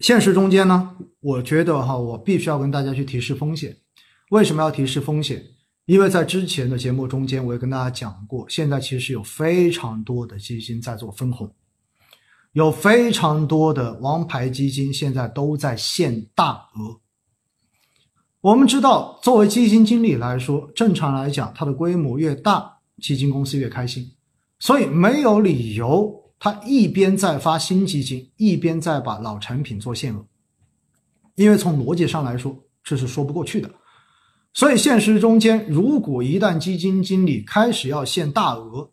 现实中间呢，我觉得哈，我必须要跟大家去提示风险。为什么要提示风险？因为在之前的节目中间，我也跟大家讲过，现在其实有非常多的基金在做分红，有非常多的王牌基金现在都在限大额。我们知道，作为基金经理来说，正常来讲，它的规模越大，基金公司越开心，所以没有理由他一边在发新基金，一边在把老产品做限额，因为从逻辑上来说，这是说不过去的。所以现实中间，如果一旦基金经理开始要限大额，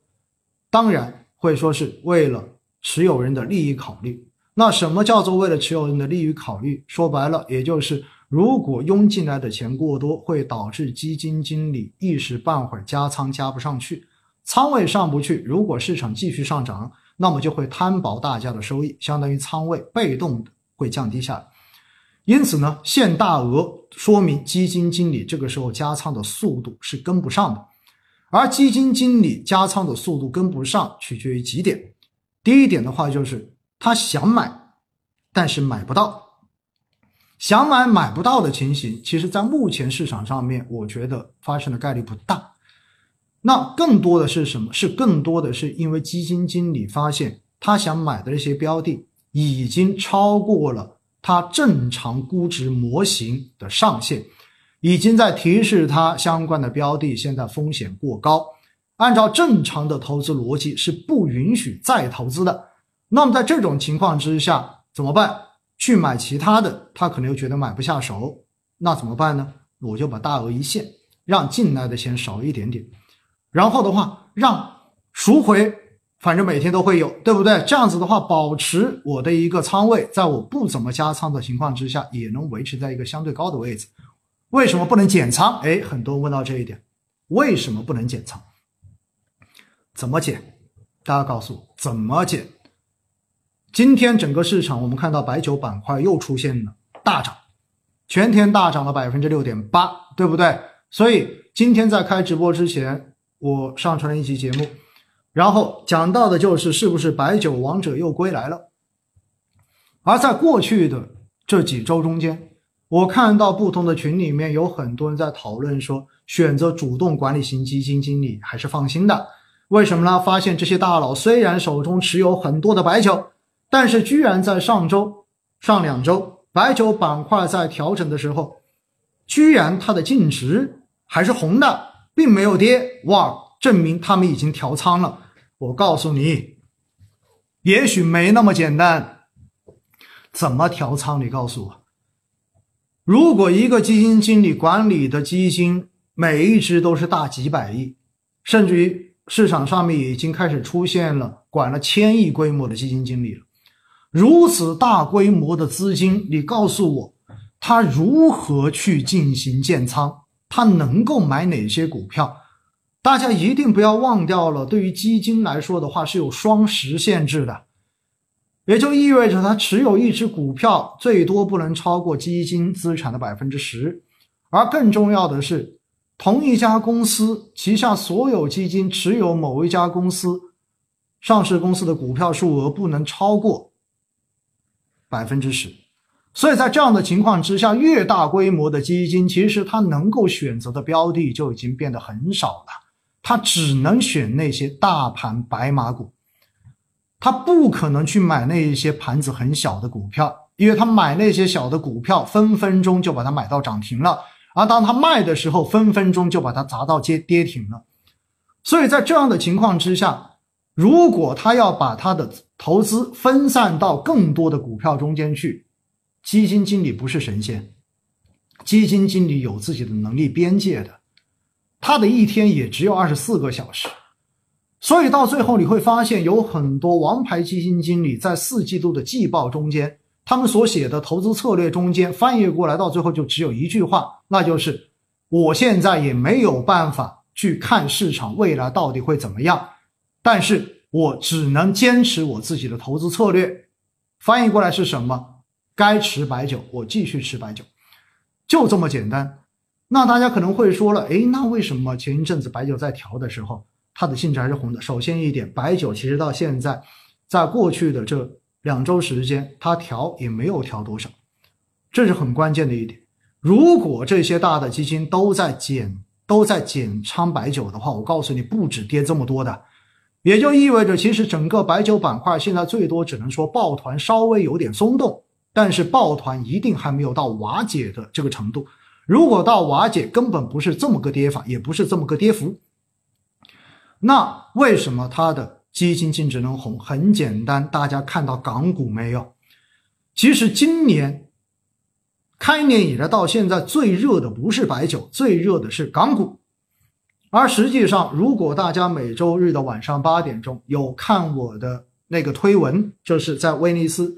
当然会说是为了持有人的利益考虑。那什么叫做为了持有人的利益考虑？说白了，也就是。如果涌进来的钱过多，会导致基金经理一时半会儿加仓加不上去，仓位上不去。如果市场继续上涨，那么就会摊薄大家的收益，相当于仓位被动的会降低下来。因此呢，限大额说明基金经理这个时候加仓的速度是跟不上的，而基金经理加仓的速度跟不上，取决于几点。第一点的话，就是他想买，但是买不到。想买买不到的情形，其实，在目前市场上面，我觉得发生的概率不大。那更多的是什么？是更多的是因为基金经理发现他想买的这些标的已经超过了他正常估值模型的上限，已经在提示他相关的标的现在风险过高，按照正常的投资逻辑是不允许再投资的。那么在这种情况之下怎么办？去买其他的，他可能又觉得买不下手，那怎么办呢？我就把大额一限，让进来的钱少一点点，然后的话让赎回，反正每天都会有，对不对？这样子的话，保持我的一个仓位，在我不怎么加仓的情况之下，也能维持在一个相对高的位置。为什么不能减仓？哎，很多问到这一点，为什么不能减仓？怎么减？大家告诉我怎么减？今天整个市场，我们看到白酒板块又出现了大涨，全天大涨了百分之六点八，对不对？所以今天在开直播之前，我上传了一期节目，然后讲到的就是是不是白酒王者又归来了。而在过去的这几周中间，我看到不同的群里面有很多人在讨论说，选择主动管理型基金经理还是放心的。为什么呢？发现这些大佬虽然手中持有很多的白酒。但是，居然在上周、上两周，白酒板块在调整的时候，居然它的净值还是红的，并没有跌。哇，证明他们已经调仓了。我告诉你，也许没那么简单。怎么调仓？你告诉我。如果一个基金经理管理的基金每一只都是大几百亿，甚至于市场上面已经开始出现了管了千亿规模的基金经理了。如此大规模的资金，你告诉我，他如何去进行建仓？他能够买哪些股票？大家一定不要忘掉了，对于基金来说的话，是有双十限制的，也就意味着他持有一只股票最多不能超过基金资产的百分之十，而更重要的是，同一家公司旗下所有基金持有某一家公司上市公司的股票数额不能超过。百分之十，所以在这样的情况之下，越大规模的基金，其实它能够选择的标的就已经变得很少了，它只能选那些大盘白马股，它不可能去买那一些盘子很小的股票，因为他买那些小的股票，分分钟就把它买到涨停了，而当他卖的时候，分分钟就把它砸到跌跌停了，所以在这样的情况之下。如果他要把他的投资分散到更多的股票中间去，基金经理不是神仙，基金经理有自己的能力边界的，他的一天也只有二十四个小时，所以到最后你会发现有很多王牌基金经理在四季度的季报中间，他们所写的投资策略中间翻译过来，到最后就只有一句话，那就是我现在也没有办法去看市场未来到底会怎么样。但是我只能坚持我自己的投资策略，翻译过来是什么？该持白酒，我继续持白酒，就这么简单。那大家可能会说了，诶，那为什么前一阵子白酒在调的时候，它的性质还是红的？首先一点，白酒其实到现在，在过去的这两周时间，它调也没有调多少，这是很关键的一点。如果这些大的基金都在减都在减仓白酒的话，我告诉你，不止跌这么多的，也就意味着其实整个白酒板块现在最多只能说抱团稍微有点松动，但是抱团一定还没有到瓦解的这个程度。如果到瓦解，根本不是这么个跌法，也不是这么个跌幅。那为什么它的基金净值能红？很简单，大家看到港股没有？其实今年。开年以来到现在最热的不是白酒，最热的是港股。而实际上，如果大家每周日的晚上八点钟有看我的那个推文，就是在威尼斯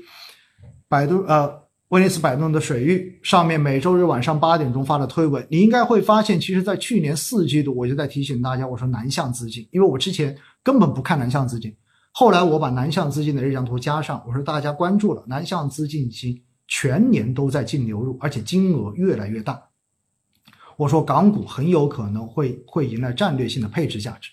百度呃威尼斯百度的水域上面每周日晚上八点钟发的推文，你应该会发现，其实，在去年四季度我就在提醒大家，我说南向资金，因为我之前根本不看南向资金，后来我把南向资金的日向图加上，我说大家关注了南向资金已经。全年都在净流入，而且金额越来越大。我说港股很有可能会会迎来战略性的配置价值。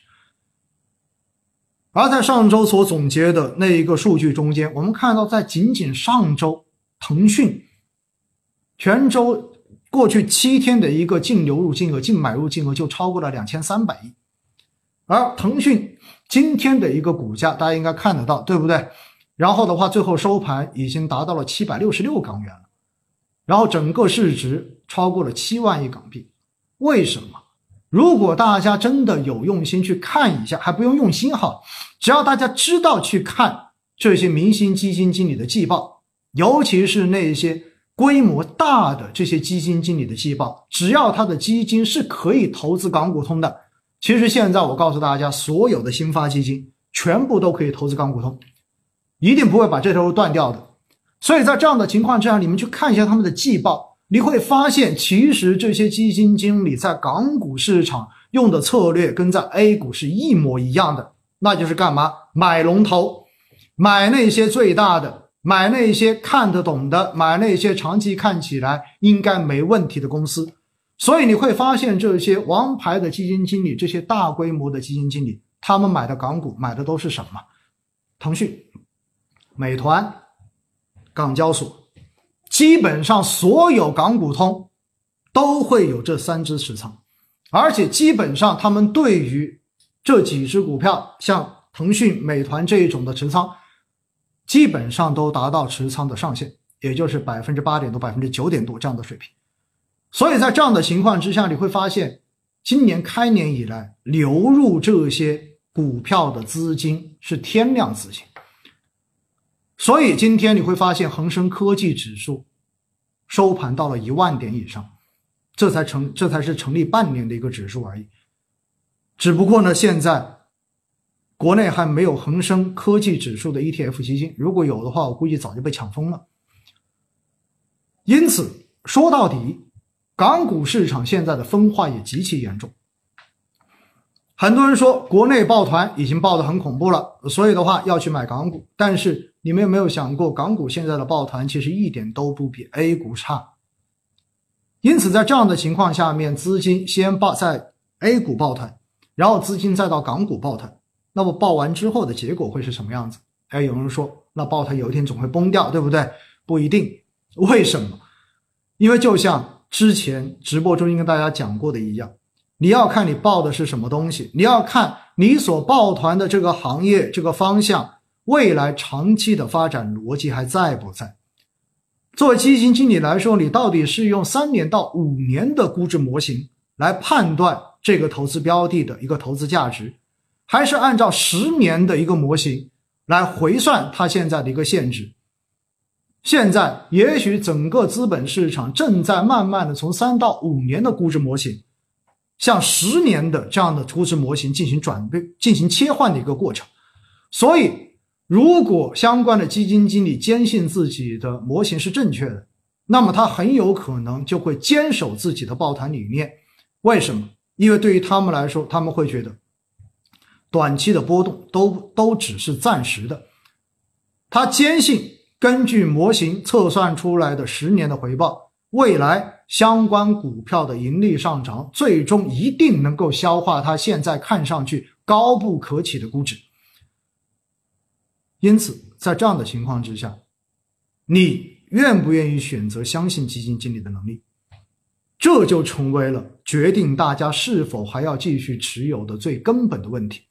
而在上周所总结的那一个数据中间，我们看到，在仅仅上周，腾讯全周过去七天的一个净流入金额、净买入金额就超过了两千三百亿。而腾讯今天的一个股价，大家应该看得到，对不对？然后的话，最后收盘已经达到了七百六十六港元了，然后整个市值超过了七万亿港币。为什么？如果大家真的有用心去看一下，还不用用心哈，只要大家知道去看这些明星基金经理的季报，尤其是那些规模大的这些基金经理的季报，只要他的基金是可以投资港股通的，其实现在我告诉大家，所有的新发基金全部都可以投资港股通。一定不会把这条路断掉的，所以在这样的情况之下，你们去看一下他们的季报，你会发现，其实这些基金经理在港股市场用的策略跟在 A 股是一模一样的，那就是干嘛？买龙头，买那些最大的，买那些看得懂的，买那些长期看起来应该没问题的公司。所以你会发现，这些王牌的基金经理，这些大规模的基金经理，他们买的港股买的都是什么？腾讯。美团、港交所，基本上所有港股通都会有这三只持仓，而且基本上他们对于这几只股票，像腾讯、美团这一种的持仓，基本上都达到持仓的上限，也就是百分之八点多、百分之九点多这样的水平。所以在这样的情况之下，你会发现，今年开年以来流入这些股票的资金是天量资金。所以今天你会发现，恒生科技指数收盘到了一万点以上，这才成，这才是成立半年的一个指数而已。只不过呢，现在国内还没有恒生科技指数的 ETF 基金，如果有的话，我估计早就被抢疯了。因此，说到底，港股市场现在的分化也极其严重。很多人说国内抱团已经抱得很恐怖了，所以的话要去买港股。但是你们有没有想过，港股现在的抱团其实一点都不比 A 股差。因此，在这样的情况下面，资金先抱在 A 股抱团，然后资金再到港股抱团，那么抱完之后的结果会是什么样子？哎，有人说，那抱团有一天总会崩掉，对不对？不一定。为什么？因为就像之前直播中跟大家讲过的一样。你要看你报的是什么东西，你要看你所抱团的这个行业这个方向未来长期的发展逻辑还在不在？作为基金经理来说，你到底是用三年到五年的估值模型来判断这个投资标的的一个投资价值，还是按照十年的一个模型来回算它现在的一个现值？现在也许整个资本市场正在慢慢的从三到五年的估值模型。向十年的这样的估值模型进行转变、进行切换的一个过程，所以如果相关的基金经理坚信自己的模型是正确的，那么他很有可能就会坚守自己的抱团理念。为什么？因为对于他们来说，他们会觉得短期的波动都都只是暂时的。他坚信根据模型测算出来的十年的回报，未来。相关股票的盈利上涨，最终一定能够消化它现在看上去高不可企的估值。因此，在这样的情况之下，你愿不愿意选择相信基金经理的能力？这就成为了决定大家是否还要继续持有的最根本的问题。